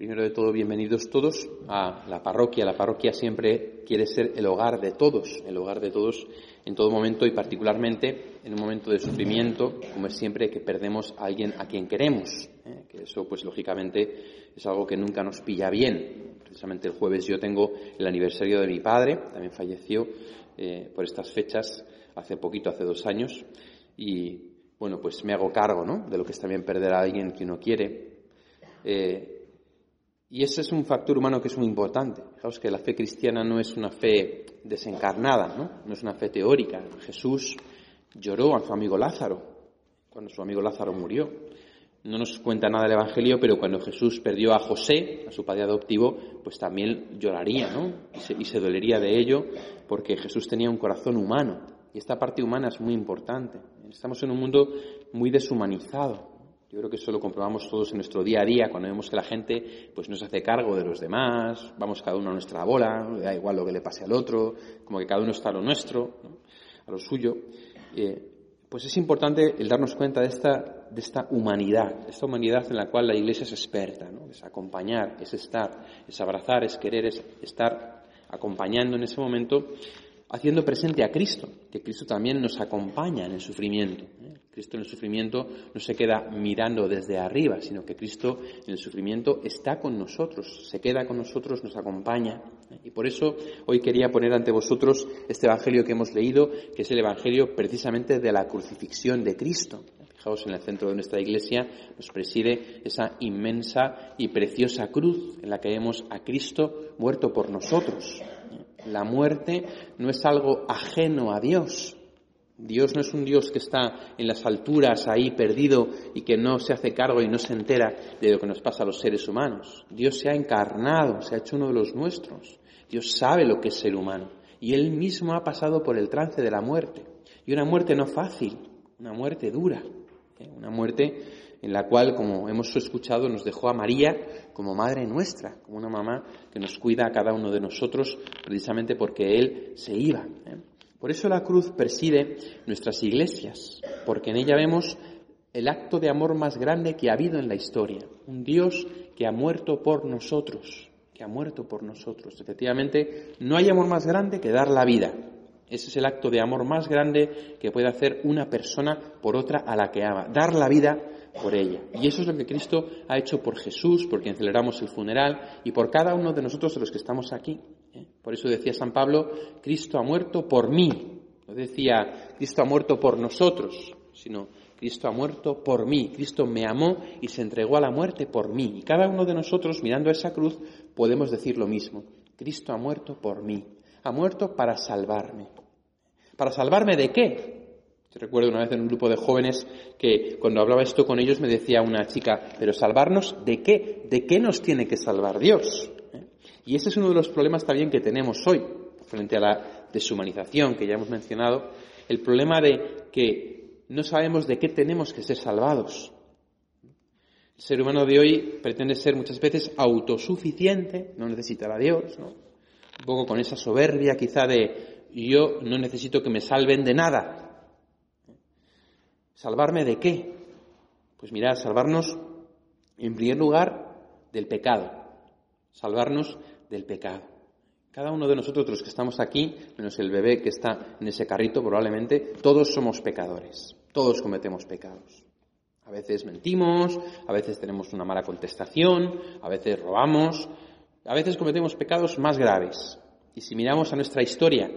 Primero de todo, bienvenidos todos a la parroquia. La parroquia siempre quiere ser el hogar de todos, el hogar de todos en todo momento y particularmente en un momento de sufrimiento, como es siempre que perdemos a alguien a quien queremos. ¿eh? Que eso, pues lógicamente, es algo que nunca nos pilla bien. Precisamente el jueves yo tengo el aniversario de mi padre, también falleció eh, por estas fechas hace poquito, hace dos años, y bueno, pues me hago cargo, ¿no? De lo que es también perder a alguien que uno quiere. Eh, y ese es un factor humano que es muy importante. Fijaos que la fe cristiana no es una fe desencarnada, ¿no? No es una fe teórica. Jesús lloró a su amigo Lázaro cuando su amigo Lázaro murió. No nos cuenta nada el Evangelio, pero cuando Jesús perdió a José, a su padre adoptivo, pues también lloraría, ¿no? Y se, y se dolería de ello, porque Jesús tenía un corazón humano. Y esta parte humana es muy importante. Estamos en un mundo muy deshumanizado. Yo creo que eso lo comprobamos todos en nuestro día a día, cuando vemos que la gente pues no se hace cargo de los demás, vamos cada uno a nuestra bola, da igual lo que le pase al otro, como que cada uno está a lo nuestro, a lo suyo. Eh, pues es importante el darnos cuenta de esta, de esta humanidad, esta humanidad en la cual la Iglesia es experta, es acompañar, es estar, es abrazar, es querer, es estar acompañando en ese momento haciendo presente a Cristo, que Cristo también nos acompaña en el sufrimiento. ¿eh? Cristo en el sufrimiento no se queda mirando desde arriba, sino que Cristo en el sufrimiento está con nosotros, se queda con nosotros, nos acompaña. ¿eh? Y por eso hoy quería poner ante vosotros este Evangelio que hemos leído, que es el Evangelio precisamente de la crucifixión de Cristo. Fijaos, en el centro de nuestra iglesia nos preside esa inmensa y preciosa cruz en la que vemos a Cristo muerto por nosotros. La muerte no es algo ajeno a Dios. Dios no es un Dios que está en las alturas ahí perdido y que no se hace cargo y no se entera de lo que nos pasa a los seres humanos. Dios se ha encarnado, se ha hecho uno de los nuestros. Dios sabe lo que es ser humano y Él mismo ha pasado por el trance de la muerte. Y una muerte no fácil, una muerte dura, ¿eh? una muerte en la cual, como hemos escuchado, nos dejó a María como madre nuestra, como una mamá que nos cuida a cada uno de nosotros precisamente porque Él se iba. ¿eh? Por eso la cruz preside nuestras iglesias, porque en ella vemos el acto de amor más grande que ha habido en la historia, un Dios que ha muerto por nosotros, que ha muerto por nosotros. Efectivamente, no hay amor más grande que dar la vida. Ese es el acto de amor más grande que puede hacer una persona por otra a la que ama, dar la vida por ella. Y eso es lo que Cristo ha hecho por Jesús, por quien celebramos el funeral y por cada uno de nosotros de los que estamos aquí. ¿eh? Por eso decía San Pablo, Cristo ha muerto por mí. No decía, Cristo ha muerto por nosotros, sino Cristo ha muerto por mí. Cristo me amó y se entregó a la muerte por mí. Y cada uno de nosotros, mirando a esa cruz, podemos decir lo mismo. Cristo ha muerto por mí. Ha muerto para salvarme. ¿Para salvarme de qué? Recuerdo una vez en un grupo de jóvenes que cuando hablaba esto con ellos me decía una chica, pero salvarnos de qué? ¿De qué nos tiene que salvar Dios? ¿Eh? Y ese es uno de los problemas también que tenemos hoy frente a la deshumanización que ya hemos mencionado, el problema de que no sabemos de qué tenemos que ser salvados. El ser humano de hoy pretende ser muchas veces autosuficiente, no necesitar a Dios, ¿no? un poco con esa soberbia quizá de yo no necesito que me salven de nada, ¿Salvarme de qué? Pues mirad, salvarnos en primer lugar del pecado. Salvarnos del pecado. Cada uno de nosotros, los que estamos aquí, menos el bebé que está en ese carrito probablemente, todos somos pecadores. Todos cometemos pecados. A veces mentimos, a veces tenemos una mala contestación, a veces robamos, a veces cometemos pecados más graves. Y si miramos a nuestra historia,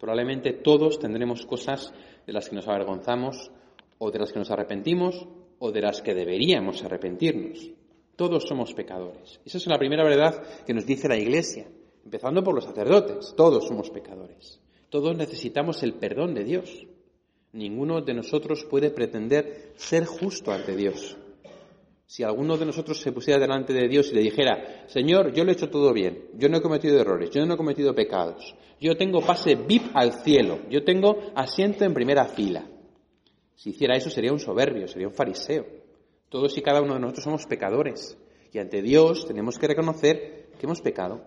probablemente todos tendremos cosas de las que nos avergonzamos, o de las que nos arrepentimos o de las que deberíamos arrepentirnos. Todos somos pecadores. Esa es la primera verdad que nos dice la Iglesia, empezando por los sacerdotes. Todos somos pecadores. Todos necesitamos el perdón de Dios. Ninguno de nosotros puede pretender ser justo ante Dios. Si alguno de nosotros se pusiera delante de Dios y le dijera, Señor, yo lo he hecho todo bien, yo no he cometido errores, yo no he cometido pecados, yo tengo pase VIP al cielo, yo tengo asiento en primera fila, si hiciera eso sería un soberbio, sería un fariseo. Todos y cada uno de nosotros somos pecadores. Y ante Dios tenemos que reconocer que hemos pecado,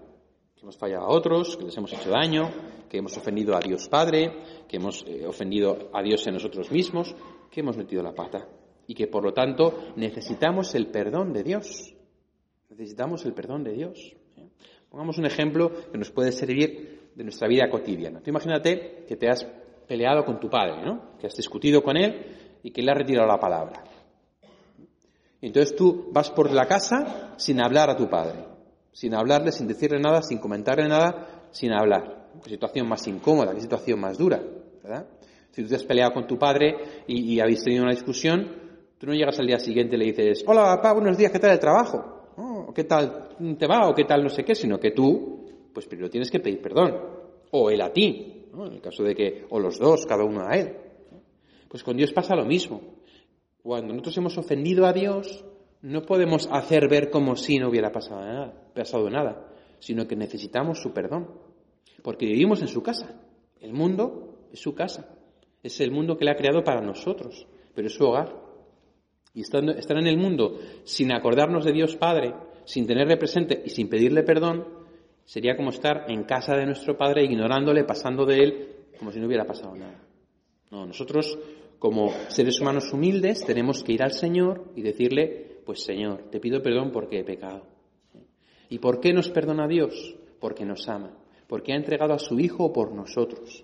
que hemos fallado a otros, que les hemos hecho daño, que hemos ofendido a Dios Padre, que hemos eh, ofendido a Dios en nosotros mismos, que hemos metido la pata. Y que por lo tanto necesitamos el perdón de Dios. Necesitamos el perdón de Dios. Pongamos un ejemplo que nos puede servir de nuestra vida cotidiana. Tú imagínate que te has peleado con tu padre, ¿no? Que has discutido con él y que le has retirado la palabra. Entonces tú vas por la casa sin hablar a tu padre, sin hablarle, sin decirle nada, sin comentarle nada, sin hablar. Qué situación más incómoda, qué situación más dura, ¿verdad? Si tú te has peleado con tu padre y, habéis tenido una discusión, tú no llegas al día siguiente y le dices, hola papá, buenos días, ¿qué tal el trabajo? Oh, ¿Qué tal te va? ¿O qué tal no sé qué? Sino que tú, pues primero tienes que pedir perdón. O él a ti, en el caso de que, o los dos, cada uno a él. Pues con Dios pasa lo mismo. Cuando nosotros hemos ofendido a Dios, no podemos hacer ver como si no hubiera pasado nada, pasado nada, sino que necesitamos su perdón. Porque vivimos en su casa. El mundo es su casa. Es el mundo que le ha creado para nosotros, pero es su hogar. Y estar en el mundo sin acordarnos de Dios Padre, sin tenerle presente y sin pedirle perdón, sería como estar en casa de nuestro Padre ignorándole, pasando de Él como si no hubiera pasado nada. No, nosotros como seres humanos humildes tenemos que ir al Señor y decirle, pues Señor, te pido perdón porque he pecado. ¿Y por qué nos perdona Dios? Porque nos ama, porque ha entregado a su Hijo por nosotros.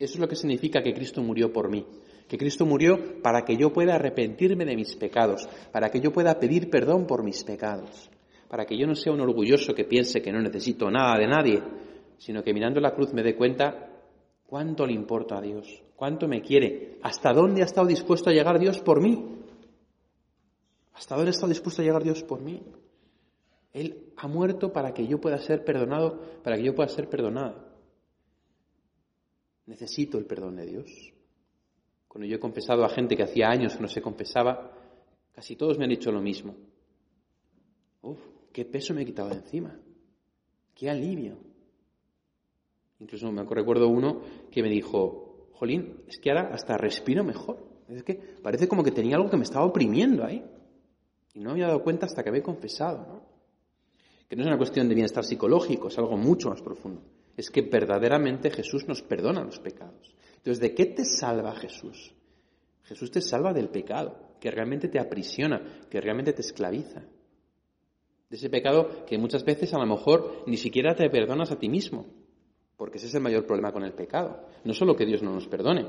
Eso es lo que significa que Cristo murió por mí, que Cristo murió para que yo pueda arrepentirme de mis pecados, para que yo pueda pedir perdón por mis pecados, para que yo no sea un orgulloso que piense que no necesito nada de nadie, sino que mirando la cruz me dé cuenta cuánto le importa a Dios, cuánto me quiere, hasta dónde ha estado dispuesto a llegar Dios por mí, hasta dónde ha estado dispuesto a llegar Dios por mí. Él ha muerto para que yo pueda ser perdonado, para que yo pueda ser perdonada. Necesito el perdón de Dios. Cuando yo he confesado a gente que hacía años que no se confesaba, casi todos me han dicho lo mismo. Qué peso me he quitado de encima. Qué alivio. Incluso me recuerdo uno que me dijo, Jolín, es que ahora hasta respiro mejor. Es que parece como que tenía algo que me estaba oprimiendo ahí. Y no me había dado cuenta hasta que había confesado, ¿no? Que no es una cuestión de bienestar psicológico, es algo mucho más profundo es que verdaderamente Jesús nos perdona los pecados. Entonces, ¿de qué te salva Jesús? Jesús te salva del pecado, que realmente te aprisiona, que realmente te esclaviza. De ese pecado que muchas veces a lo mejor ni siquiera te perdonas a ti mismo, porque ese es el mayor problema con el pecado. No solo que Dios no nos perdone,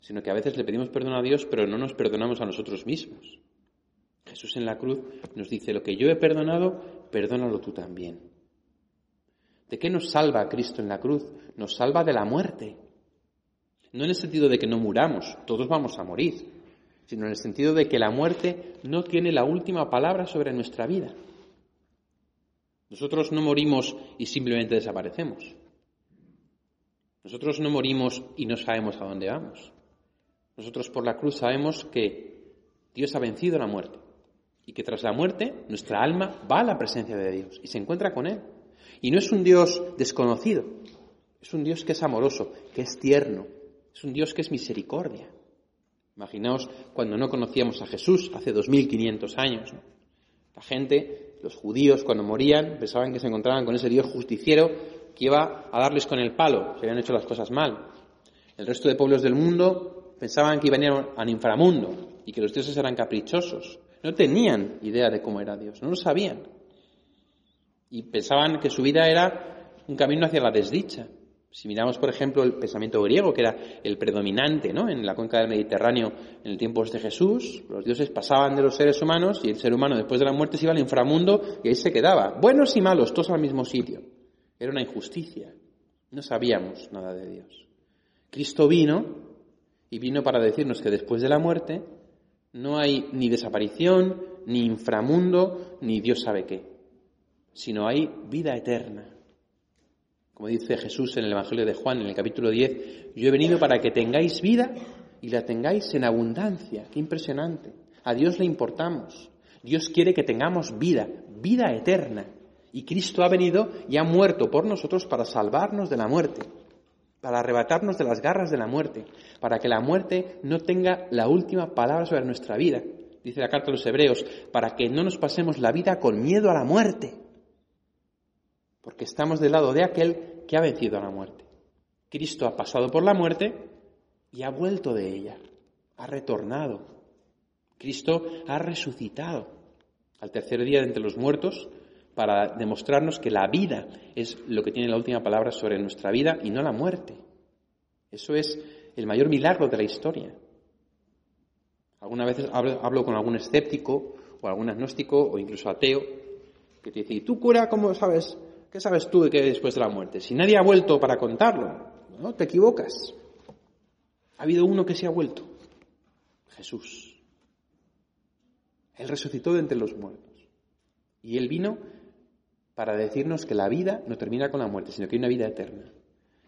sino que a veces le pedimos perdón a Dios, pero no nos perdonamos a nosotros mismos. Jesús en la cruz nos dice, lo que yo he perdonado, perdónalo tú también. ¿De qué nos salva Cristo en la cruz? Nos salva de la muerte. No en el sentido de que no muramos, todos vamos a morir, sino en el sentido de que la muerte no tiene la última palabra sobre nuestra vida. Nosotros no morimos y simplemente desaparecemos. Nosotros no morimos y no sabemos a dónde vamos. Nosotros por la cruz sabemos que Dios ha vencido la muerte y que tras la muerte nuestra alma va a la presencia de Dios y se encuentra con Él. Y no es un Dios desconocido, es un Dios que es amoroso, que es tierno, es un Dios que es misericordia. Imaginaos cuando no conocíamos a Jesús hace 2500 años. La gente, los judíos, cuando morían, pensaban que se encontraban con ese Dios justiciero que iba a darles con el palo, se habían hecho las cosas mal. El resto de pueblos del mundo pensaban que iban a al inframundo y que los dioses eran caprichosos. No tenían idea de cómo era Dios, no lo sabían y pensaban que su vida era un camino hacia la desdicha. Si miramos, por ejemplo, el pensamiento griego, que era el predominante ¿no? en la cuenca del Mediterráneo en el tiempo de Jesús, los dioses pasaban de los seres humanos y el ser humano después de la muerte se iba al inframundo y ahí se quedaba. Buenos y malos, todos al mismo sitio. Era una injusticia. No sabíamos nada de Dios. Cristo vino y vino para decirnos que después de la muerte no hay ni desaparición, ni inframundo, ni Dios sabe qué sino hay vida eterna. Como dice Jesús en el Evangelio de Juan, en el capítulo 10, yo he venido para que tengáis vida y la tengáis en abundancia. Qué impresionante. A Dios le importamos. Dios quiere que tengamos vida, vida eterna. Y Cristo ha venido y ha muerto por nosotros para salvarnos de la muerte, para arrebatarnos de las garras de la muerte, para que la muerte no tenga la última palabra sobre nuestra vida. Dice la carta de los Hebreos, para que no nos pasemos la vida con miedo a la muerte porque estamos del lado de aquel que ha vencido a la muerte. Cristo ha pasado por la muerte y ha vuelto de ella, ha retornado. Cristo ha resucitado. Al tercer día de entre los muertos, para demostrarnos que la vida es lo que tiene la última palabra sobre nuestra vida y no la muerte. Eso es el mayor milagro de la historia. Algunas veces hablo, con algún escéptico o algún agnóstico o incluso ateo que te dice, ¿y tú cura cómo sabes? ¿Qué sabes tú de qué después de la muerte? Si nadie ha vuelto para contarlo, ¿no? Te equivocas. Ha habido uno que se ha vuelto. Jesús. Él resucitó de entre los muertos. Y Él vino para decirnos que la vida no termina con la muerte, sino que hay una vida eterna.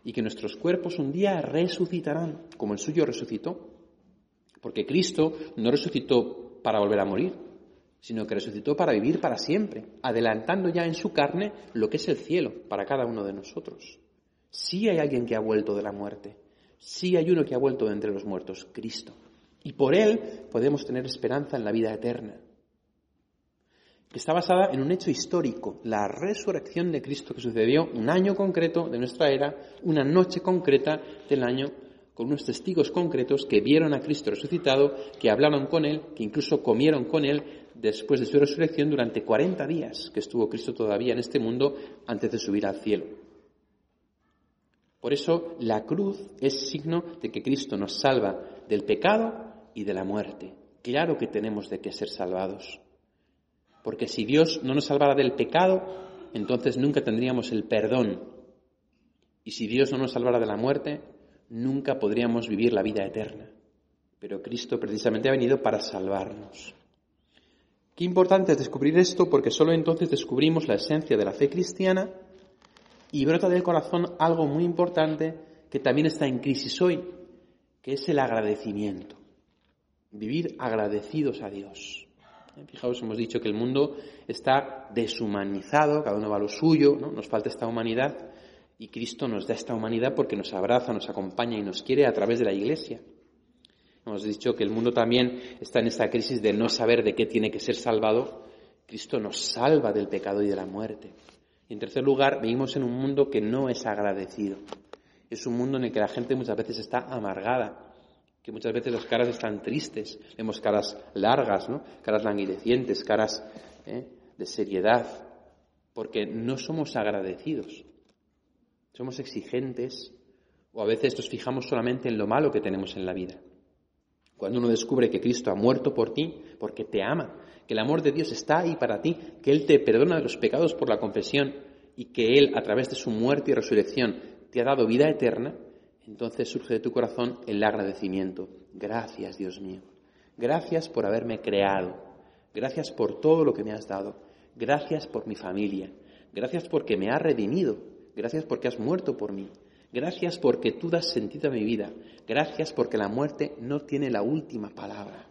Y que nuestros cuerpos un día resucitarán, como el suyo resucitó. Porque Cristo no resucitó para volver a morir, sino que resucitó para vivir para siempre, adelantando ya en su carne lo que es el cielo para cada uno de nosotros. Sí hay alguien que ha vuelto de la muerte, sí hay uno que ha vuelto de entre los muertos, Cristo. Y por Él podemos tener esperanza en la vida eterna, que está basada en un hecho histórico, la resurrección de Cristo que sucedió un año concreto de nuestra era, una noche concreta del año, con unos testigos concretos que vieron a Cristo resucitado, que hablaron con Él, que incluso comieron con Él después de su resurrección durante 40 días que estuvo Cristo todavía en este mundo antes de subir al cielo. Por eso la cruz es signo de que Cristo nos salva del pecado y de la muerte. Claro que tenemos de qué ser salvados. Porque si Dios no nos salvara del pecado, entonces nunca tendríamos el perdón. Y si Dios no nos salvara de la muerte, nunca podríamos vivir la vida eterna. Pero Cristo precisamente ha venido para salvarnos. Qué importante es descubrir esto porque solo entonces descubrimos la esencia de la fe cristiana y brota del corazón algo muy importante que también está en crisis hoy, que es el agradecimiento vivir agradecidos a Dios. Eh, fijaos, hemos dicho que el mundo está deshumanizado, cada uno va a lo suyo, ¿no? nos falta esta humanidad y Cristo nos da esta humanidad porque nos abraza, nos acompaña y nos quiere a través de la Iglesia. Hemos dicho que el mundo también está en esta crisis de no saber de qué tiene que ser salvado. Cristo nos salva del pecado y de la muerte. Y en tercer lugar, vivimos en un mundo que no es agradecido. Es un mundo en el que la gente muchas veces está amargada, que muchas veces las caras están tristes, vemos caras largas, caras languidecientes, caras ¿eh? de seriedad, porque no somos agradecidos, somos exigentes o a veces nos fijamos solamente en lo malo que tenemos en la vida. Cuando uno descubre que Cristo ha muerto por ti, porque te ama, que el amor de Dios está ahí para ti, que Él te perdona de los pecados por la confesión y que Él, a través de su muerte y resurrección, te ha dado vida eterna, entonces surge de tu corazón el agradecimiento. Gracias, Dios mío. Gracias por haberme creado. Gracias por todo lo que me has dado. Gracias por mi familia. Gracias porque me has redimido. Gracias porque has muerto por mí. Gracias porque tú das sentido a mi vida. Gracias porque la muerte no tiene la última palabra.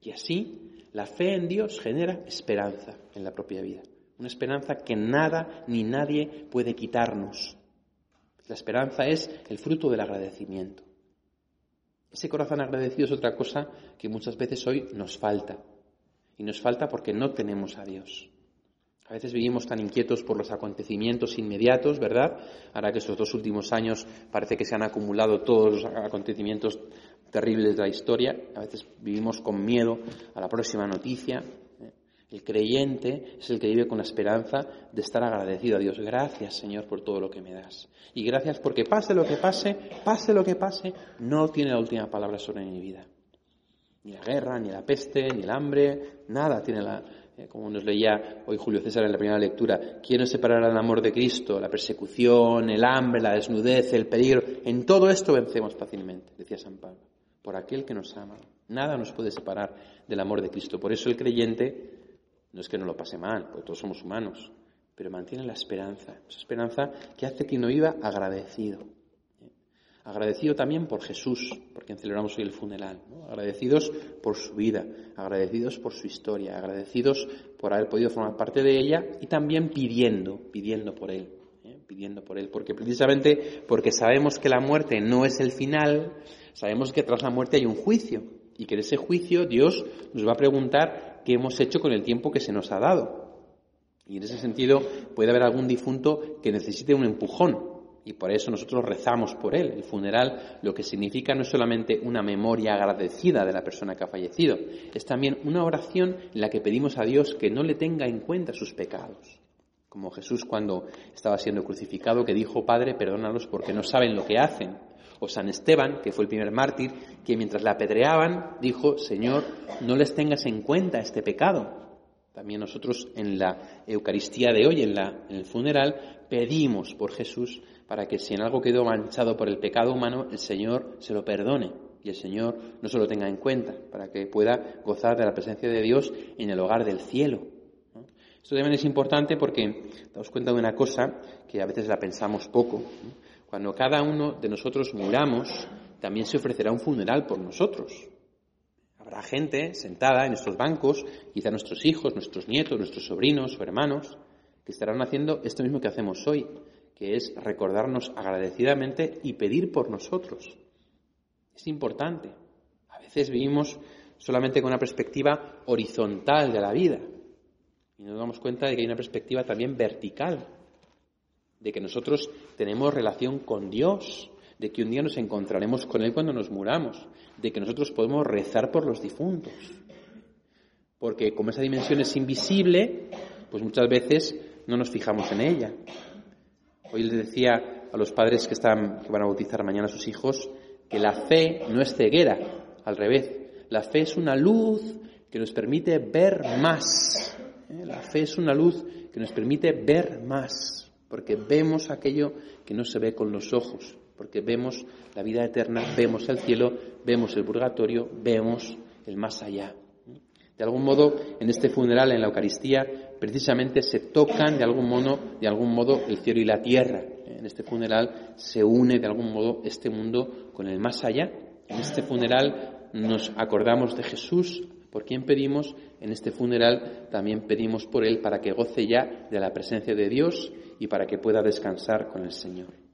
Y así, la fe en Dios genera esperanza en la propia vida. Una esperanza que nada ni nadie puede quitarnos. La esperanza es el fruto del agradecimiento. Ese corazón agradecido es otra cosa que muchas veces hoy nos falta. Y nos falta porque no tenemos a Dios. A veces vivimos tan inquietos por los acontecimientos inmediatos, ¿verdad? Ahora que estos dos últimos años parece que se han acumulado todos los acontecimientos terribles de la historia, a veces vivimos con miedo a la próxima noticia, el creyente es el que vive con la esperanza de estar agradecido a Dios. Gracias, Señor, por todo lo que me das. Y gracias porque pase lo que pase, pase lo que pase, no tiene la última palabra sobre mi vida. Ni la guerra, ni la peste, ni el hambre, nada tiene la, eh, como nos leía hoy Julio César en la primera lectura, ¿quién nos separará del amor de Cristo? La persecución, el hambre, la desnudez, el peligro. En todo esto vencemos fácilmente, decía San Pablo, por aquel que nos ama. Nada nos puede separar del amor de Cristo. Por eso el creyente no es que no lo pase mal, porque todos somos humanos, pero mantiene la esperanza, esa esperanza que hace que uno viva agradecido. Agradecido también por Jesús, por quien celebramos hoy el funeral. Agradecidos por su vida, agradecidos por su historia, agradecidos por haber podido formar parte de ella y también pidiendo, pidiendo por Él. ¿eh? Pidiendo por Él, porque precisamente porque sabemos que la muerte no es el final, sabemos que tras la muerte hay un juicio y que en ese juicio Dios nos va a preguntar qué hemos hecho con el tiempo que se nos ha dado. Y en ese sentido puede haber algún difunto que necesite un empujón Y por eso nosotros rezamos por él. El funeral lo que significa no es solamente una memoria agradecida de la persona que ha fallecido, es también una oración en la que pedimos a Dios que no le tenga en cuenta sus pecados. Como Jesús cuando estaba siendo crucificado, que dijo, Padre, perdónalos porque no saben lo que hacen. O San Esteban, que fue el primer mártir, que mientras la apedreaban, dijo, Señor, no les tengas en cuenta este pecado. También nosotros en la Eucaristía de hoy, en, la, en el funeral, pedimos por Jesús para que si en algo quedó manchado por el pecado humano, el Señor se lo perdone y el Señor no se lo tenga en cuenta, para que pueda gozar de la presencia de Dios en el hogar del cielo. Esto también es importante porque damos cuenta de una cosa que a veces la pensamos poco. Cuando cada uno de nosotros muramos, también se ofrecerá un funeral por nosotros. Habrá gente sentada en estos bancos, quizá nuestros hijos, nuestros nietos, nuestros sobrinos o hermanos, que estarán haciendo esto mismo que hacemos hoy, que es recordarnos agradecidamente y pedir por nosotros. Es importante. A veces vivimos solamente con una perspectiva horizontal de la vida y nos damos cuenta de que hay una perspectiva también vertical, de que nosotros tenemos relación con Dios, de que un día nos encontraremos con Él cuando nos muramos, de que nosotros podemos rezar por los difuntos. Porque como esa dimensión es invisible, pues muchas veces no nos fijamos en ella. Hoy les decía a los padres que, están, que van a bautizar mañana a sus hijos que la fe no es ceguera, al revés. La fe es una luz que nos permite ver más. ¿eh? La fe es una luz que nos permite ver más, porque vemos aquello que no se ve con los ojos, porque vemos la vida eterna, vemos el cielo, vemos el purgatorio, vemos el más allá. De algún modo, en este funeral, en la Eucaristía, precisamente se tocan de algún modo, de algún modo el cielo y la tierra. En este funeral se une de algún modo este mundo con el más allá. En este funeral nos acordamos de Jesús, por quien pedimos. En este funeral también pedimos por él para que goce ya de la presencia de Dios y para que pueda descansar con el Señor.